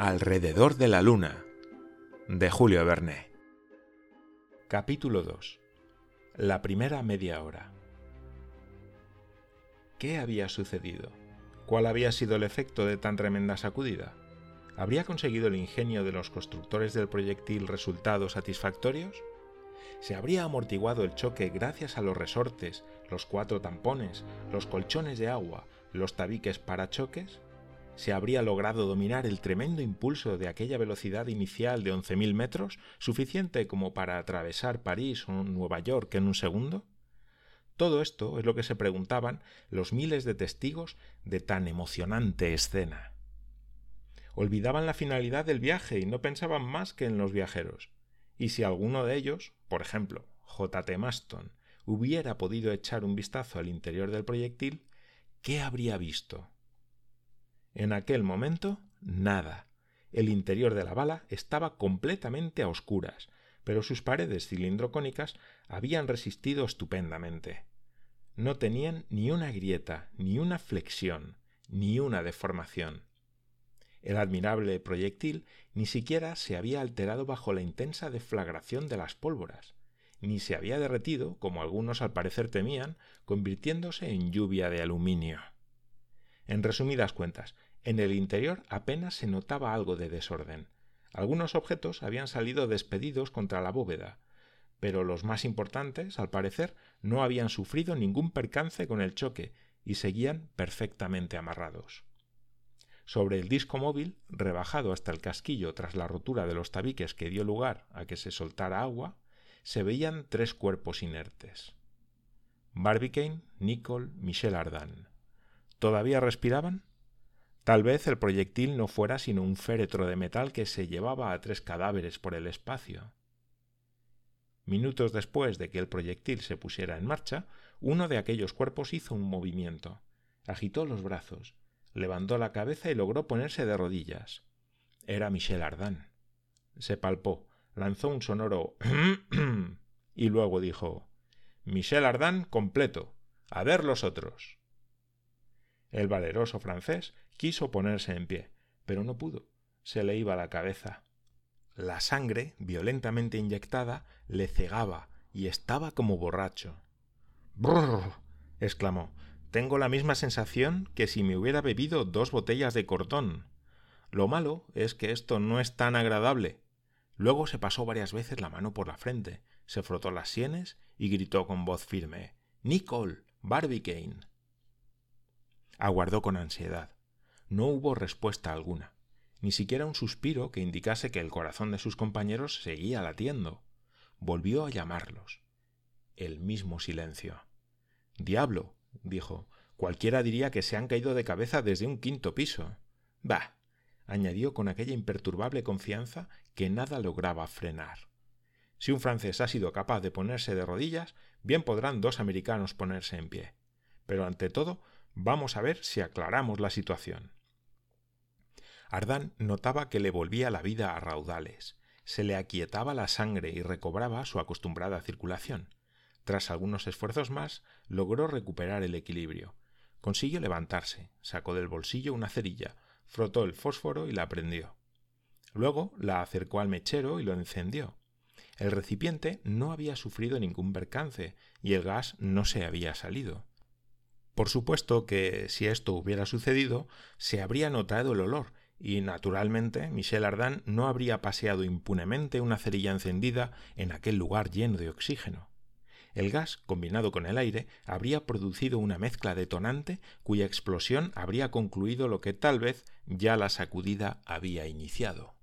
Alrededor de la Luna de Julio Verne. Capítulo 2. La primera media hora. ¿Qué había sucedido? ¿Cuál había sido el efecto de tan tremenda sacudida? ¿Habría conseguido el ingenio de los constructores del proyectil resultados satisfactorios? ¿Se habría amortiguado el choque gracias a los resortes, los cuatro tampones, los colchones de agua, los tabiques para choques? ¿Se habría logrado dominar el tremendo impulso de aquella velocidad inicial de 11.000 metros, suficiente como para atravesar París o Nueva York en un segundo? Todo esto es lo que se preguntaban los miles de testigos de tan emocionante escena. Olvidaban la finalidad del viaje y no pensaban más que en los viajeros. Y si alguno de ellos, por ejemplo, J. T. Maston, hubiera podido echar un vistazo al interior del proyectil, ¿qué habría visto? En aquel momento, nada. El interior de la bala estaba completamente a oscuras, pero sus paredes cilindrocónicas habían resistido estupendamente. No tenían ni una grieta, ni una flexión, ni una deformación. El admirable proyectil ni siquiera se había alterado bajo la intensa deflagración de las pólvoras, ni se había derretido, como algunos al parecer temían, convirtiéndose en lluvia de aluminio. En resumidas cuentas, en el interior apenas se notaba algo de desorden. Algunos objetos habían salido despedidos contra la bóveda, pero los más importantes, al parecer, no habían sufrido ningún percance con el choque y seguían perfectamente amarrados. Sobre el disco móvil, rebajado hasta el casquillo tras la rotura de los tabiques que dio lugar a que se soltara agua, se veían tres cuerpos inertes. Barbicane, Nicole, Michel Ardan. ¿Todavía respiraban? Tal vez el proyectil no fuera sino un féretro de metal que se llevaba a tres cadáveres por el espacio. Minutos después de que el proyectil se pusiera en marcha, uno de aquellos cuerpos hizo un movimiento. Agitó los brazos, levantó la cabeza y logró ponerse de rodillas. Era Michel Ardan. Se palpó, lanzó un sonoro y luego dijo Michel Ardan completo. A ver los otros. El valeroso francés quiso ponerse en pie, pero no pudo. Se le iba la cabeza. La sangre, violentamente inyectada, le cegaba y estaba como borracho. Brrr. exclamó. Tengo la misma sensación que si me hubiera bebido dos botellas de cortón. Lo malo es que esto no es tan agradable. Luego se pasó varias veces la mano por la frente, se frotó las sienes y gritó con voz firme Nicole. Barbicane. Aguardó con ansiedad. No hubo respuesta alguna, ni siquiera un suspiro que indicase que el corazón de sus compañeros seguía latiendo. Volvió a llamarlos. El mismo silencio. Diablo, dijo, cualquiera diría que se han caído de cabeza desde un quinto piso. Bah, añadió con aquella imperturbable confianza que nada lograba frenar. Si un francés ha sido capaz de ponerse de rodillas, bien podrán dos americanos ponerse en pie. Pero ante todo, vamos a ver si aclaramos la situación. Ardán notaba que le volvía la vida a raudales, se le aquietaba la sangre y recobraba su acostumbrada circulación. Tras algunos esfuerzos más, logró recuperar el equilibrio. Consiguió levantarse, sacó del bolsillo una cerilla, frotó el fósforo y la prendió. Luego la acercó al mechero y lo encendió. El recipiente no había sufrido ningún percance y el gas no se había salido. Por supuesto que si esto hubiera sucedido, se habría notado el olor y naturalmente Michel Ardan no habría paseado impunemente una cerilla encendida en aquel lugar lleno de oxígeno. El gas, combinado con el aire, habría producido una mezcla detonante cuya explosión habría concluido lo que tal vez ya la sacudida había iniciado.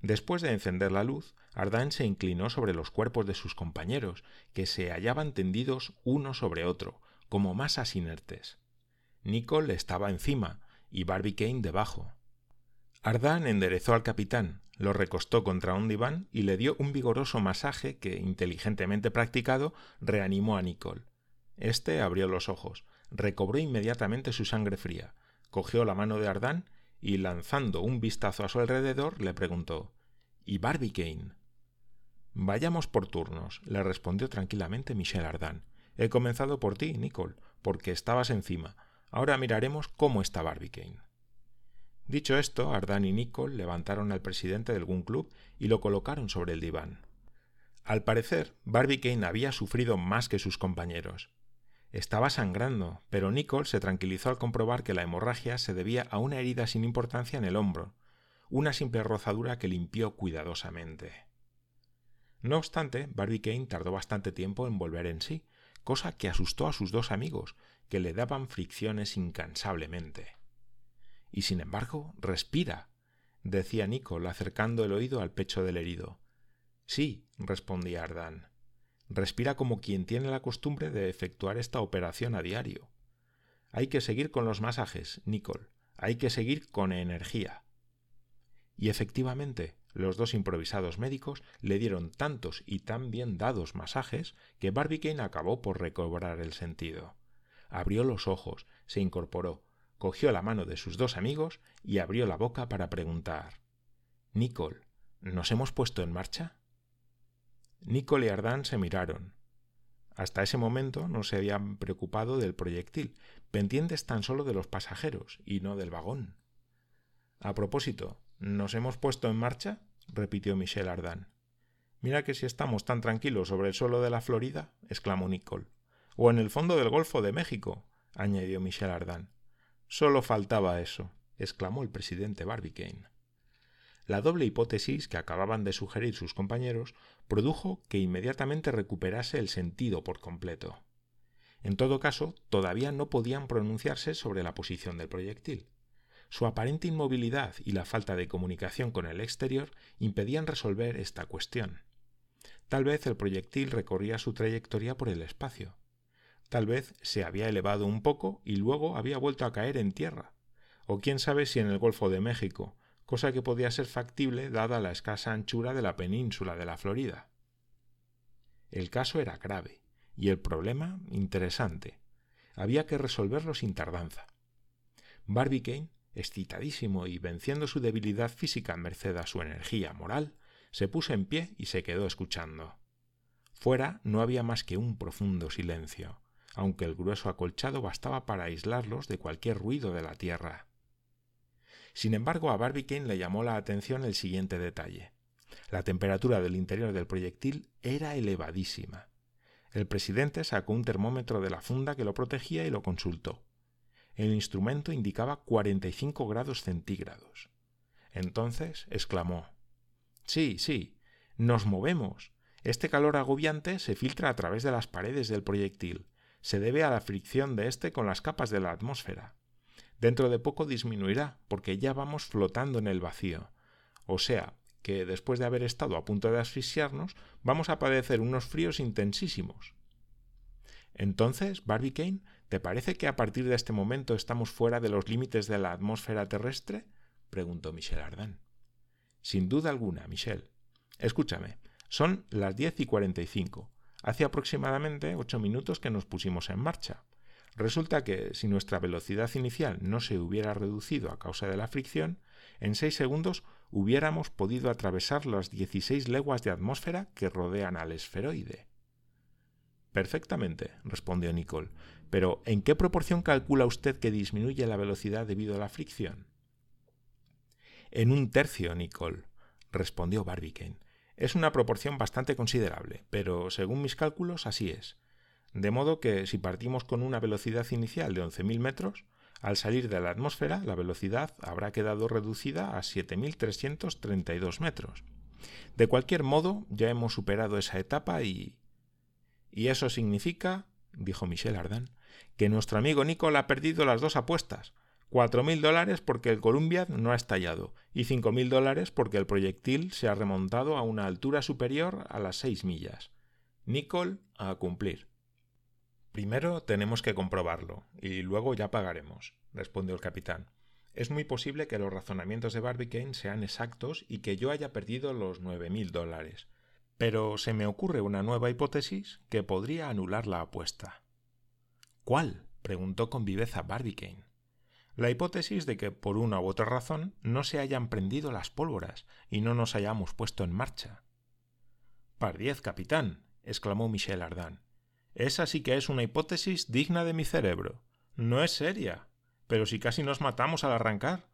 Después de encender la luz, Ardan se inclinó sobre los cuerpos de sus compañeros, que se hallaban tendidos uno sobre otro, como masas inertes. Nicole estaba encima y Barbicane debajo. Ardan enderezó al capitán, lo recostó contra un diván y le dio un vigoroso masaje que, inteligentemente practicado, reanimó a Nicole. Este abrió los ojos, recobró inmediatamente su sangre fría, cogió la mano de Ardan y, lanzando un vistazo a su alrededor, le preguntó ¿Y Barbicane? Vayamos por turnos, le respondió tranquilamente Michel Ardan. He comenzado por ti, Nicole, porque estabas encima. Ahora miraremos cómo está Barbicane. Dicho esto, Ardan y Nicole levantaron al presidente del Gun Club y lo colocaron sobre el diván. Al parecer, Barbicane había sufrido más que sus compañeros. Estaba sangrando, pero Nicole se tranquilizó al comprobar que la hemorragia se debía a una herida sin importancia en el hombro, una simple rozadura que limpió cuidadosamente. No obstante, Barbicane tardó bastante tiempo en volver en sí, cosa que asustó a sus dos amigos, que le daban fricciones incansablemente. Y sin embargo, respira, decía Nicole acercando el oído al pecho del herido. Sí, respondía Ardán. Respira como quien tiene la costumbre de efectuar esta operación a diario. Hay que seguir con los masajes, Nicole. Hay que seguir con energía. Y efectivamente, los dos improvisados médicos le dieron tantos y tan bien dados masajes que Barbicane acabó por recobrar el sentido. Abrió los ojos, se incorporó, cogió la mano de sus dos amigos y abrió la boca para preguntar Nicole, ¿nos hemos puesto en marcha? Nicole y Ardán se miraron. Hasta ese momento no se habían preocupado del proyectil, pendientes tan solo de los pasajeros y no del vagón. A propósito, ¿nos hemos puesto en marcha? repitió Michel Ardán. Mira que si estamos tan tranquilos sobre el suelo de la Florida, exclamó Nicole. O en el fondo del Golfo de México, añadió Michel Ardán. Solo faltaba eso, exclamó el presidente Barbicane. La doble hipótesis que acababan de sugerir sus compañeros produjo que inmediatamente recuperase el sentido por completo. En todo caso, todavía no podían pronunciarse sobre la posición del proyectil. Su aparente inmovilidad y la falta de comunicación con el exterior impedían resolver esta cuestión. Tal vez el proyectil recorría su trayectoria por el espacio. Tal vez se había elevado un poco y luego había vuelto a caer en tierra. O quién sabe si en el Golfo de México, cosa que podía ser factible dada la escasa anchura de la península de la Florida. El caso era grave y el problema interesante. Había que resolverlo sin tardanza. Barbicane, excitadísimo y venciendo su debilidad física merced a su energía moral, se puso en pie y se quedó escuchando. Fuera no había más que un profundo silencio, aunque el grueso acolchado bastaba para aislarlos de cualquier ruido de la tierra. Sin embargo, a Barbicane le llamó la atención el siguiente detalle. La temperatura del interior del proyectil era elevadísima. El presidente sacó un termómetro de la funda que lo protegía y lo consultó. El instrumento indicaba 45 grados centígrados. Entonces exclamó Sí, sí, nos movemos. Este calor agobiante se filtra a través de las paredes del proyectil. Se debe a la fricción de éste con las capas de la atmósfera. Dentro de poco disminuirá, porque ya vamos flotando en el vacío. O sea, que después de haber estado a punto de asfixiarnos, vamos a padecer unos fríos intensísimos. Entonces, Barbicane, ¿te parece que a partir de este momento estamos fuera de los límites de la atmósfera terrestre? preguntó Michel Ardan. Sin duda alguna, Michel. Escúchame, son las diez y cuarenta y cinco. Hace aproximadamente ocho minutos que nos pusimos en marcha. Resulta que si nuestra velocidad inicial no se hubiera reducido a causa de la fricción, en seis segundos hubiéramos podido atravesar las 16 leguas de atmósfera que rodean al esferoide. Perfectamente, respondió Nicole. Pero ¿en qué proporción calcula usted que disminuye la velocidad debido a la fricción? En un tercio, Nicole, respondió Barbicane. Es una proporción bastante considerable, pero según mis cálculos así es. De modo que si partimos con una velocidad inicial de 11.000 metros, al salir de la atmósfera la velocidad habrá quedado reducida a 7.332 metros. De cualquier modo, ya hemos superado esa etapa y... Y eso significa, dijo Michel Ardan, que nuestro amigo Nicole ha perdido las dos apuestas. Cuatro mil dólares porque el Columbia no ha estallado y cinco mil dólares porque el proyectil se ha remontado a una altura superior a las seis millas. Nicole a cumplir. Primero tenemos que comprobarlo, y luego ya pagaremos, respondió el capitán. Es muy posible que los razonamientos de Barbicane sean exactos y que yo haya perdido los nueve mil dólares. Pero se me ocurre una nueva hipótesis que podría anular la apuesta. ¿Cuál? preguntó con viveza Barbicane. La hipótesis de que por una u otra razón no se hayan prendido las pólvoras y no nos hayamos puesto en marcha. Pardiez, capitán, exclamó Michel Ardan. Esa sí que es una hipótesis digna de mi cerebro. No es seria. Pero si casi nos matamos al arrancar.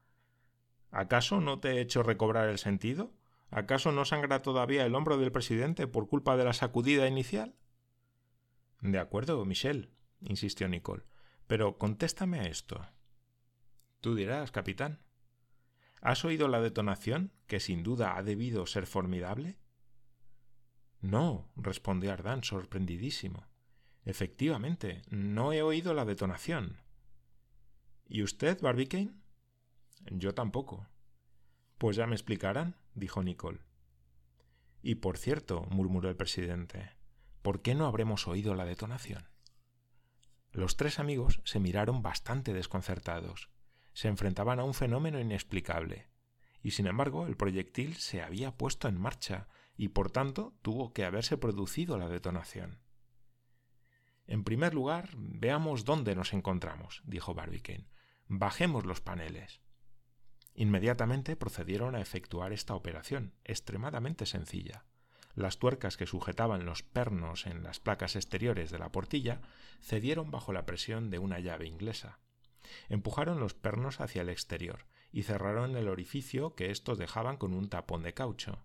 ¿Acaso no te he hecho recobrar el sentido? ¿Acaso no sangra todavía el hombro del presidente por culpa de la sacudida inicial? De acuerdo, Michel, insistió Nicole, pero contéstame a esto. Tú dirás, capitán. ¿Has oído la detonación, que sin duda ha debido ser formidable? No, respondió Ardán sorprendidísimo. Efectivamente, no he oído la detonación. ¿Y usted, Barbicane? Yo tampoco. Pues ya me explicarán, dijo Nicole. Y por cierto, murmuró el presidente, ¿por qué no habremos oído la detonación? Los tres amigos se miraron bastante desconcertados. Se enfrentaban a un fenómeno inexplicable. Y sin embargo, el proyectil se había puesto en marcha y por tanto tuvo que haberse producido la detonación. En primer lugar, veamos dónde nos encontramos, dijo Barbicane. Bajemos los paneles. Inmediatamente procedieron a efectuar esta operación, extremadamente sencilla. Las tuercas que sujetaban los pernos en las placas exteriores de la portilla cedieron bajo la presión de una llave inglesa. Empujaron los pernos hacia el exterior y cerraron el orificio que éstos dejaban con un tapón de caucho.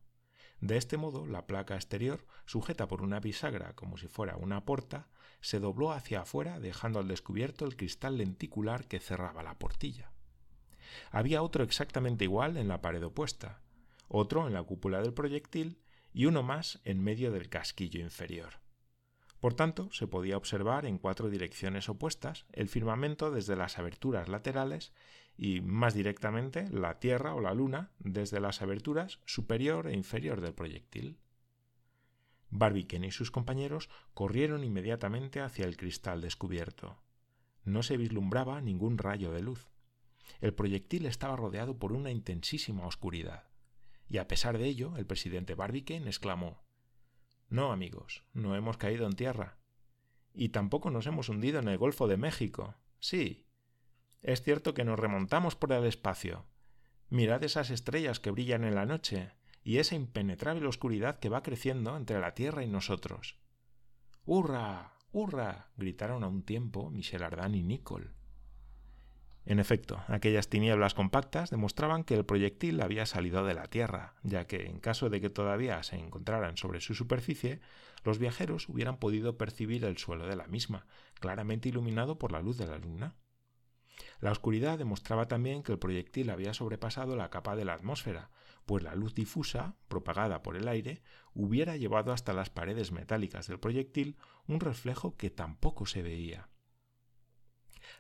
De este modo, la placa exterior, sujeta por una bisagra como si fuera una porta, se dobló hacia afuera dejando al descubierto el cristal lenticular que cerraba la portilla. Había otro exactamente igual en la pared opuesta, otro en la cúpula del proyectil y uno más en medio del casquillo inferior. Por tanto, se podía observar en cuatro direcciones opuestas el firmamento desde las aberturas laterales y, más directamente, la Tierra o la Luna desde las aberturas superior e inferior del proyectil. Barbicane y sus compañeros corrieron inmediatamente hacia el cristal descubierto. No se vislumbraba ningún rayo de luz. El proyectil estaba rodeado por una intensísima oscuridad. Y a pesar de ello, el presidente Barbicane exclamó No, amigos, no hemos caído en tierra. Y tampoco nos hemos hundido en el Golfo de México. Sí. Es cierto que nos remontamos por el espacio. Mirad esas estrellas que brillan en la noche y esa impenetrable oscuridad que va creciendo entre la Tierra y nosotros. ¡Hurra! ¡Hurra! gritaron a un tiempo Michel Ardan y Nicole. En efecto, aquellas tinieblas compactas demostraban que el proyectil había salido de la Tierra, ya que, en caso de que todavía se encontraran sobre su superficie, los viajeros hubieran podido percibir el suelo de la misma, claramente iluminado por la luz de la luna. La oscuridad demostraba también que el proyectil había sobrepasado la capa de la atmósfera, pues la luz difusa, propagada por el aire, hubiera llevado hasta las paredes metálicas del proyectil un reflejo que tampoco se veía.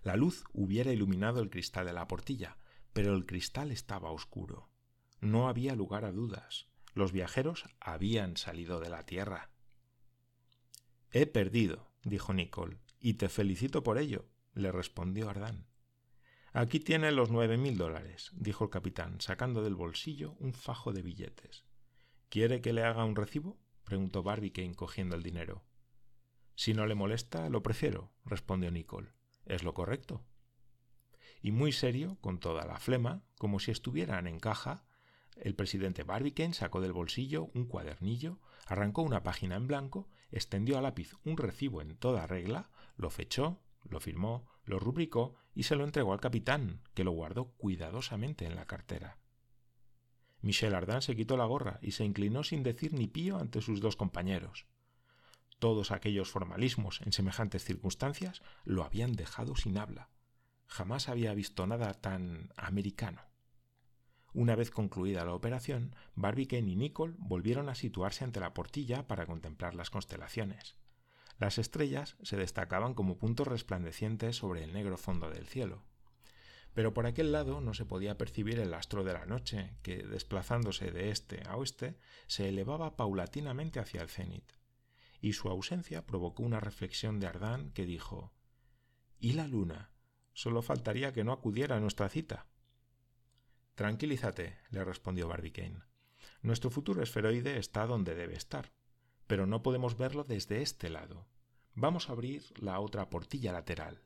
La luz hubiera iluminado el cristal de la portilla, pero el cristal estaba oscuro. No había lugar a dudas. Los viajeros habían salido de la Tierra. He perdido, dijo Nicole, y te felicito por ello, le respondió Ardán. Aquí tiene los nueve mil dólares, dijo el capitán, sacando del bolsillo un fajo de billetes. ¿Quiere que le haga un recibo? preguntó Barbicane cogiendo el dinero. Si no le molesta, lo prefiero, respondió Nicole es lo correcto. Y muy serio, con toda la flema, como si estuvieran en caja, el presidente Barbicane sacó del bolsillo un cuadernillo, arrancó una página en blanco, extendió a lápiz un recibo en toda regla, lo fechó, lo firmó, lo rubricó y se lo entregó al capitán, que lo guardó cuidadosamente en la cartera. Michel Ardan se quitó la gorra y se inclinó sin decir ni pío ante sus dos compañeros. Todos aquellos formalismos en semejantes circunstancias lo habían dejado sin habla. Jamás había visto nada tan americano. Una vez concluida la operación, Barbicane y Nicole volvieron a situarse ante la portilla para contemplar las constelaciones. Las estrellas se destacaban como puntos resplandecientes sobre el negro fondo del cielo. Pero por aquel lado no se podía percibir el astro de la noche, que, desplazándose de este a oeste, se elevaba paulatinamente hacia el cenit y su ausencia provocó una reflexión de Ardán que dijo ¿Y la luna? Solo faltaría que no acudiera a nuestra cita. Tranquilízate, le respondió Barbicane. Nuestro futuro esferoide está donde debe estar, pero no podemos verlo desde este lado. Vamos a abrir la otra portilla lateral.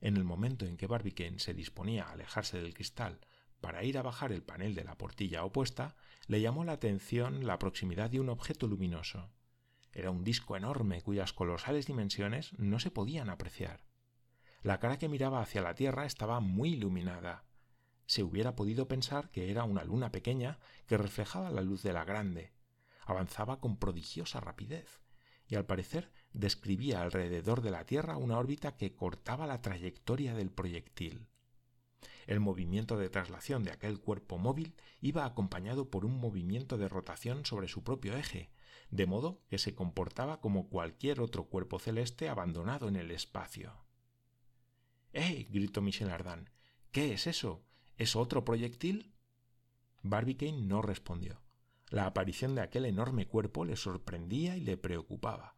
En el momento en que Barbicane se disponía a alejarse del cristal para ir a bajar el panel de la portilla opuesta, le llamó la atención la proximidad de un objeto luminoso. Era un disco enorme cuyas colosales dimensiones no se podían apreciar. La cara que miraba hacia la Tierra estaba muy iluminada. se hubiera podido pensar que era una luna pequeña que reflejaba la luz de la grande. Avanzaba con prodigiosa rapidez y al parecer describía alrededor de la Tierra una órbita que cortaba la trayectoria del proyectil. El movimiento de traslación de aquel cuerpo móvil iba acompañado por un movimiento de rotación sobre su propio eje, de modo que se comportaba como cualquier otro cuerpo celeste abandonado en el espacio. ¡Eh! gritó Michel Ardan. ¿Qué es eso? ¿Es otro proyectil? Barbicane no respondió. La aparición de aquel enorme cuerpo le sorprendía y le preocupaba.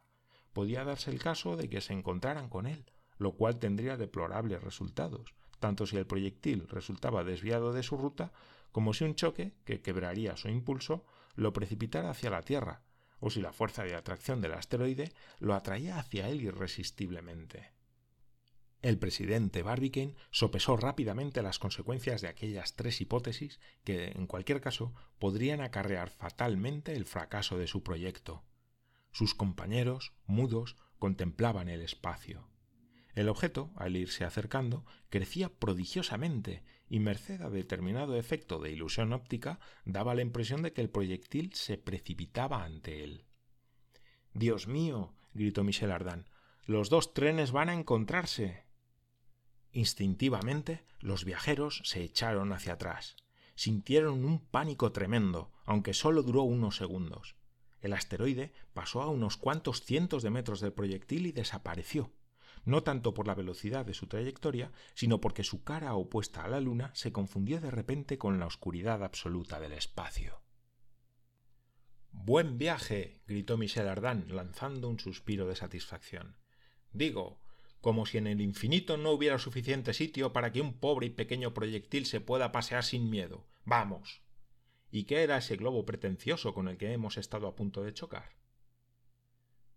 Podía darse el caso de que se encontraran con él, lo cual tendría deplorables resultados, tanto si el proyectil resultaba desviado de su ruta, como si un choque, que quebraría su impulso, lo precipitara hacia la Tierra, o si la fuerza de atracción del asteroide lo atraía hacia él irresistiblemente. El presidente Barbicane sopesó rápidamente las consecuencias de aquellas tres hipótesis que, en cualquier caso, podrían acarrear fatalmente el fracaso de su proyecto. Sus compañeros, mudos, contemplaban el espacio. El objeto, al irse acercando, crecía prodigiosamente y merced a determinado efecto de ilusión óptica daba la impresión de que el proyectil se precipitaba ante él. Dios mío. gritó Michel Ardan. Los dos trenes van a encontrarse. Instintivamente los viajeros se echaron hacia atrás. Sintieron un pánico tremendo, aunque solo duró unos segundos. El asteroide pasó a unos cuantos cientos de metros del proyectil y desapareció, no tanto por la velocidad de su trayectoria, sino porque su cara opuesta a la Luna se confundió de repente con la oscuridad absoluta del espacio. Buen viaje. gritó Michel Ardan, lanzando un suspiro de satisfacción. Digo, como si en el infinito no hubiera suficiente sitio para que un pobre y pequeño proyectil se pueda pasear sin miedo. Vamos. ¿Y qué era ese globo pretencioso con el que hemos estado a punto de chocar?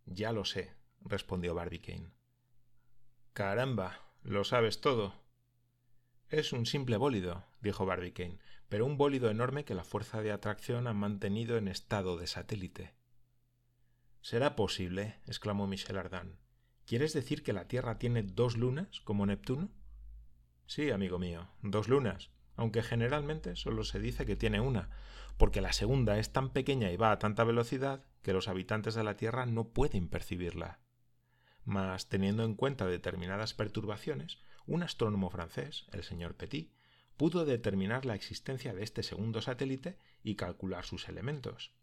Ya lo sé, respondió Barbicane. Caramba, lo sabes todo. Es un simple bólido, dijo Barbicane, pero un bólido enorme que la fuerza de atracción ha mantenido en estado de satélite. ¿Será posible? exclamó Michel Ardan. ¿Quieres decir que la Tierra tiene dos lunas, como Neptuno? Sí, amigo mío, dos lunas, aunque generalmente solo se dice que tiene una, porque la segunda es tan pequeña y va a tanta velocidad que los habitantes de la Tierra no pueden percibirla. Mas, teniendo en cuenta determinadas perturbaciones, un astrónomo francés, el señor Petit, pudo determinar la existencia de este segundo satélite y calcular sus elementos.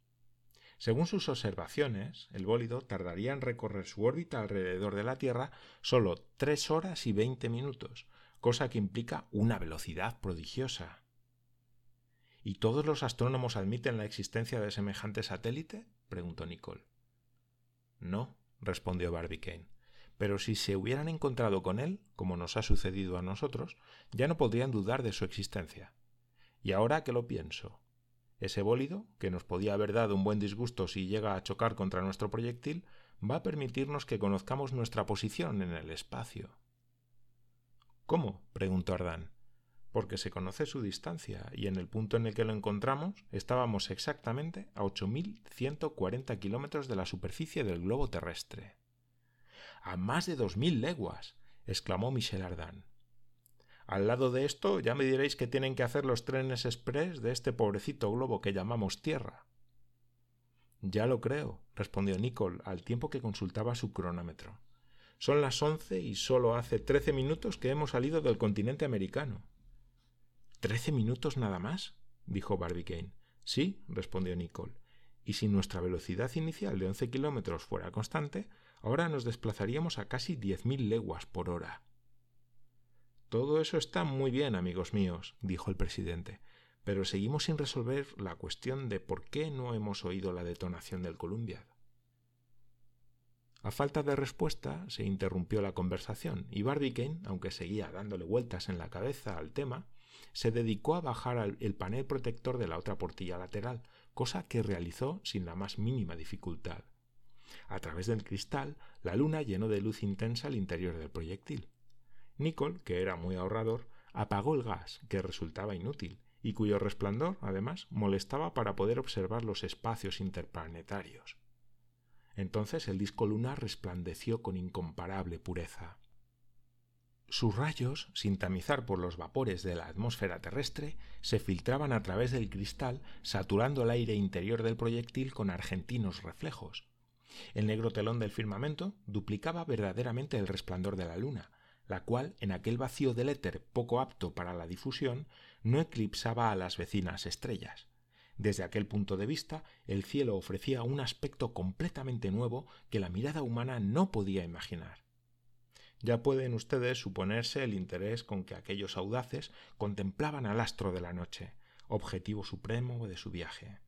Según sus observaciones, el bólido tardaría en recorrer su órbita alrededor de la Tierra solo tres horas y veinte minutos, cosa que implica una velocidad prodigiosa. ¿Y todos los astrónomos admiten la existencia de semejante satélite? preguntó Nicole. No, respondió Barbicane. Pero si se hubieran encontrado con él, como nos ha sucedido a nosotros, ya no podrían dudar de su existencia. Y ahora que lo pienso, ese bólido, que nos podía haber dado un buen disgusto si llega a chocar contra nuestro proyectil, va a permitirnos que conozcamos nuestra posición en el espacio. ¿Cómo? preguntó Ardán. Porque se conoce su distancia, y en el punto en el que lo encontramos estábamos exactamente a 8.140 kilómetros de la superficie del globo terrestre. A más de dos mil leguas. exclamó Michel Ardán. Al lado de esto ya me diréis que tienen que hacer los trenes express de este pobrecito globo que llamamos Tierra. Ya lo creo, respondió Nicole al tiempo que consultaba su cronómetro. Son las once y solo hace trece minutos que hemos salido del continente americano. ¿Trece minutos nada más? dijo Barbicane. Sí, respondió Nicole. Y si nuestra velocidad inicial de once kilómetros fuera constante, ahora nos desplazaríamos a casi diez mil leguas por hora. Todo eso está muy bien, amigos míos, dijo el presidente, pero seguimos sin resolver la cuestión de por qué no hemos oído la detonación del Columbia. A falta de respuesta, se interrumpió la conversación y Barbicane, aunque seguía dándole vueltas en la cabeza al tema, se dedicó a bajar el panel protector de la otra portilla lateral, cosa que realizó sin la más mínima dificultad. A través del cristal, la luna llenó de luz intensa el interior del proyectil. Nicole, que era muy ahorrador, apagó el gas, que resultaba inútil, y cuyo resplandor, además, molestaba para poder observar los espacios interplanetarios. Entonces el disco lunar resplandeció con incomparable pureza. Sus rayos, sin tamizar por los vapores de la atmósfera terrestre, se filtraban a través del cristal, saturando el aire interior del proyectil con argentinos reflejos. El negro telón del firmamento duplicaba verdaderamente el resplandor de la luna, la cual, en aquel vacío del éter poco apto para la difusión, no eclipsaba a las vecinas estrellas. Desde aquel punto de vista, el cielo ofrecía un aspecto completamente nuevo que la mirada humana no podía imaginar. Ya pueden ustedes suponerse el interés con que aquellos audaces contemplaban al astro de la noche, objetivo supremo de su viaje.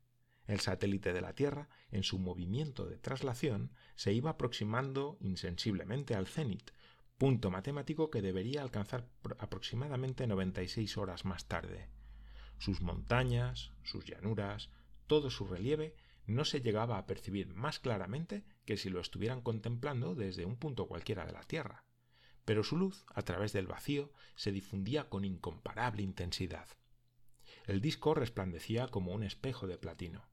El satélite de la Tierra, en su movimiento de traslación, se iba aproximando insensiblemente al cenit, punto matemático que debería alcanzar aproximadamente 96 horas más tarde. Sus montañas, sus llanuras, todo su relieve no se llegaba a percibir más claramente que si lo estuvieran contemplando desde un punto cualquiera de la Tierra pero su luz, a través del vacío, se difundía con incomparable intensidad. El disco resplandecía como un espejo de platino.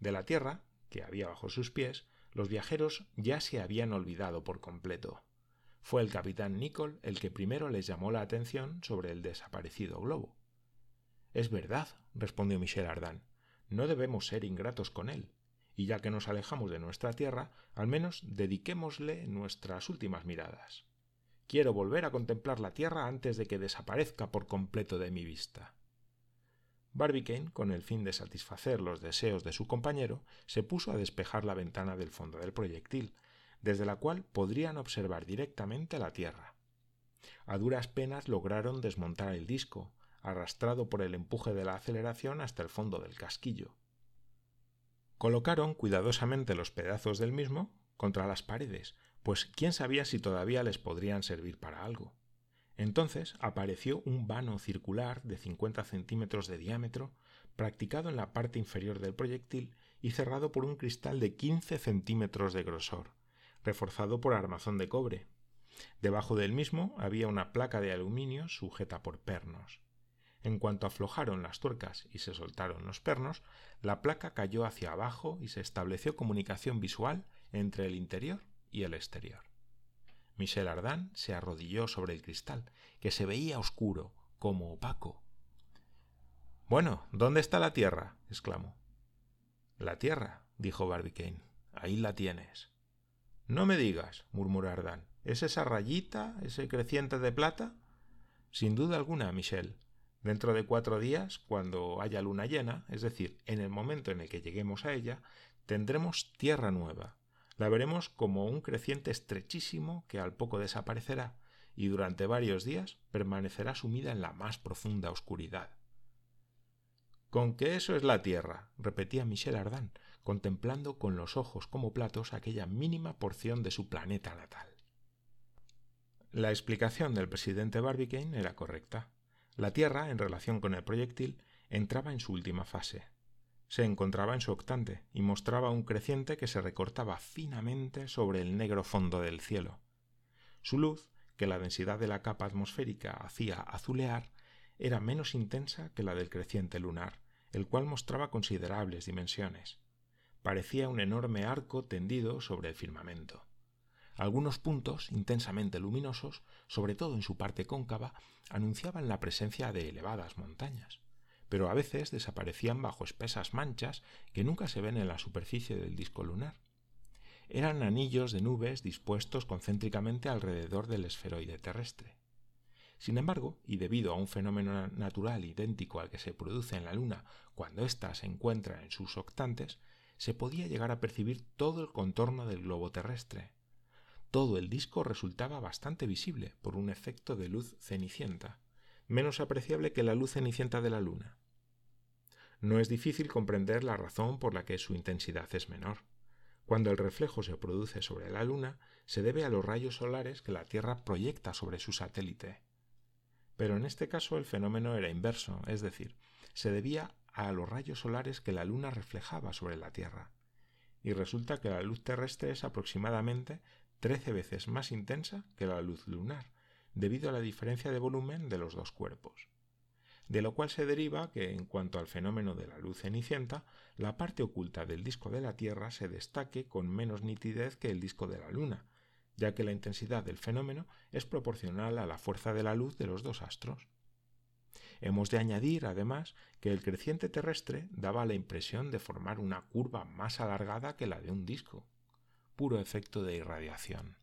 De la tierra, que había bajo sus pies, los viajeros ya se habían olvidado por completo. Fue el capitán Nicol el que primero les llamó la atención sobre el desaparecido globo. Es verdad, respondió Michel Ardan, no debemos ser ingratos con él, y ya que nos alejamos de nuestra tierra, al menos dediquémosle nuestras últimas miradas. Quiero volver a contemplar la tierra antes de que desaparezca por completo de mi vista. Barbicane, con el fin de satisfacer los deseos de su compañero, se puso a despejar la ventana del fondo del proyectil, desde la cual podrían observar directamente la Tierra. A duras penas lograron desmontar el disco, arrastrado por el empuje de la aceleración hasta el fondo del casquillo. Colocaron cuidadosamente los pedazos del mismo contra las paredes, pues quién sabía si todavía les podrían servir para algo. Entonces apareció un vano circular de 50 centímetros de diámetro, practicado en la parte inferior del proyectil y cerrado por un cristal de 15 centímetros de grosor, reforzado por armazón de cobre. Debajo del mismo había una placa de aluminio sujeta por pernos. En cuanto aflojaron las tuercas y se soltaron los pernos, la placa cayó hacia abajo y se estableció comunicación visual entre el interior y el exterior. Michel Ardan se arrodilló sobre el cristal, que se veía oscuro, como opaco. Bueno, ¿dónde está la Tierra? exclamó. La Tierra, dijo Barbicane. Ahí la tienes. No me digas, murmuró Ardan. ¿Es esa rayita, ese creciente de plata? Sin duda alguna, Michel. Dentro de cuatro días, cuando haya luna llena, es decir, en el momento en el que lleguemos a ella, tendremos tierra nueva, la veremos como un creciente estrechísimo que al poco desaparecerá y durante varios días permanecerá sumida en la más profunda oscuridad. Con que eso es la Tierra, repetía Michel Ardan, contemplando con los ojos como platos aquella mínima porción de su planeta natal. La explicación del presidente Barbicane era correcta. La Tierra, en relación con el proyectil, entraba en su última fase se encontraba en su octante y mostraba un creciente que se recortaba finamente sobre el negro fondo del cielo. Su luz, que la densidad de la capa atmosférica hacía azulear, era menos intensa que la del creciente lunar, el cual mostraba considerables dimensiones. Parecía un enorme arco tendido sobre el firmamento. Algunos puntos intensamente luminosos, sobre todo en su parte cóncava, anunciaban la presencia de elevadas montañas pero a veces desaparecían bajo espesas manchas que nunca se ven en la superficie del disco lunar. Eran anillos de nubes dispuestos concéntricamente alrededor del esferoide terrestre. Sin embargo, y debido a un fenómeno natural idéntico al que se produce en la Luna cuando ésta se encuentra en sus octantes, se podía llegar a percibir todo el contorno del globo terrestre. Todo el disco resultaba bastante visible por un efecto de luz cenicienta menos apreciable que la luz cenicienta de la luna. No es difícil comprender la razón por la que su intensidad es menor. Cuando el reflejo se produce sobre la luna, se debe a los rayos solares que la Tierra proyecta sobre su satélite. Pero en este caso el fenómeno era inverso, es decir, se debía a los rayos solares que la luna reflejaba sobre la Tierra. Y resulta que la luz terrestre es aproximadamente trece veces más intensa que la luz lunar, debido a la diferencia de volumen de los dos cuerpos. De lo cual se deriva que, en cuanto al fenómeno de la luz cenicienta, la parte oculta del disco de la Tierra se destaque con menos nitidez que el disco de la Luna, ya que la intensidad del fenómeno es proporcional a la fuerza de la luz de los dos astros. Hemos de añadir, además, que el creciente terrestre daba la impresión de formar una curva más alargada que la de un disco, puro efecto de irradiación.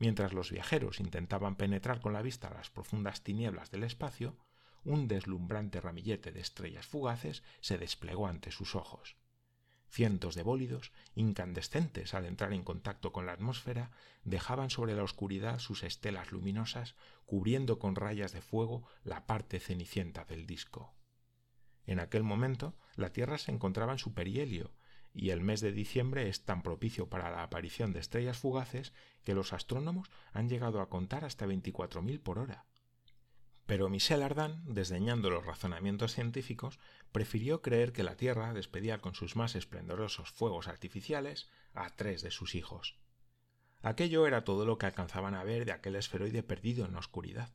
Mientras los viajeros intentaban penetrar con la vista las profundas tinieblas del espacio, un deslumbrante ramillete de estrellas fugaces se desplegó ante sus ojos. Cientos de bólidos, incandescentes al entrar en contacto con la atmósfera, dejaban sobre la oscuridad sus estelas luminosas, cubriendo con rayas de fuego la parte cenicienta del disco. En aquel momento, la Tierra se encontraba en su perihelio, y el mes de diciembre es tan propicio para la aparición de estrellas fugaces que los astrónomos han llegado a contar hasta 24.000 por hora. Pero Michel Ardan, desdeñando los razonamientos científicos, prefirió creer que la Tierra despedía con sus más esplendorosos fuegos artificiales a tres de sus hijos. Aquello era todo lo que alcanzaban a ver de aquel esferoide perdido en la oscuridad,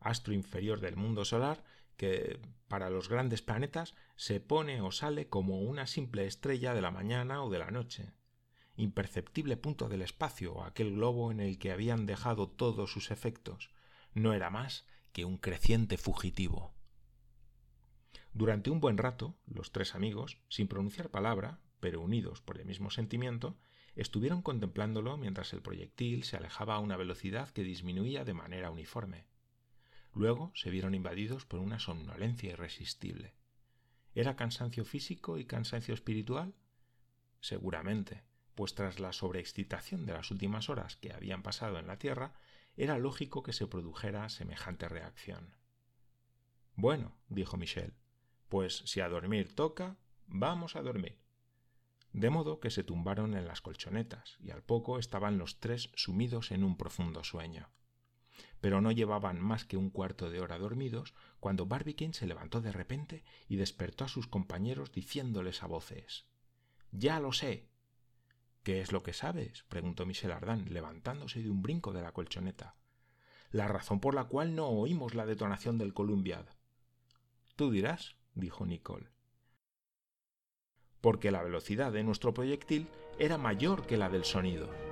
astro inferior del mundo solar que, para los grandes planetas, se pone o sale como una simple estrella de la mañana o de la noche, imperceptible punto del espacio, aquel globo en el que habían dejado todos sus efectos, no era más que un creciente fugitivo. Durante un buen rato, los tres amigos, sin pronunciar palabra, pero unidos por el mismo sentimiento, estuvieron contemplándolo mientras el proyectil se alejaba a una velocidad que disminuía de manera uniforme. Luego se vieron invadidos por una somnolencia irresistible. ¿Era cansancio físico y cansancio espiritual? Seguramente, pues tras la sobreexcitación de las últimas horas que habían pasado en la Tierra, era lógico que se produjera semejante reacción. Bueno, dijo Michel, pues si a dormir toca, vamos a dormir. De modo que se tumbaron en las colchonetas y al poco estaban los tres sumidos en un profundo sueño. Pero no llevaban más que un cuarto de hora dormidos cuando Barbicane se levantó de repente y despertó a sus compañeros diciéndoles a voces Ya lo sé. ¿Qué es lo que sabes? preguntó Michel Ardan, levantándose de un brinco de la colchoneta. La razón por la cual no oímos la detonación del Columbiad. Tú dirás, dijo Nicole. Porque la velocidad de nuestro proyectil era mayor que la del sonido.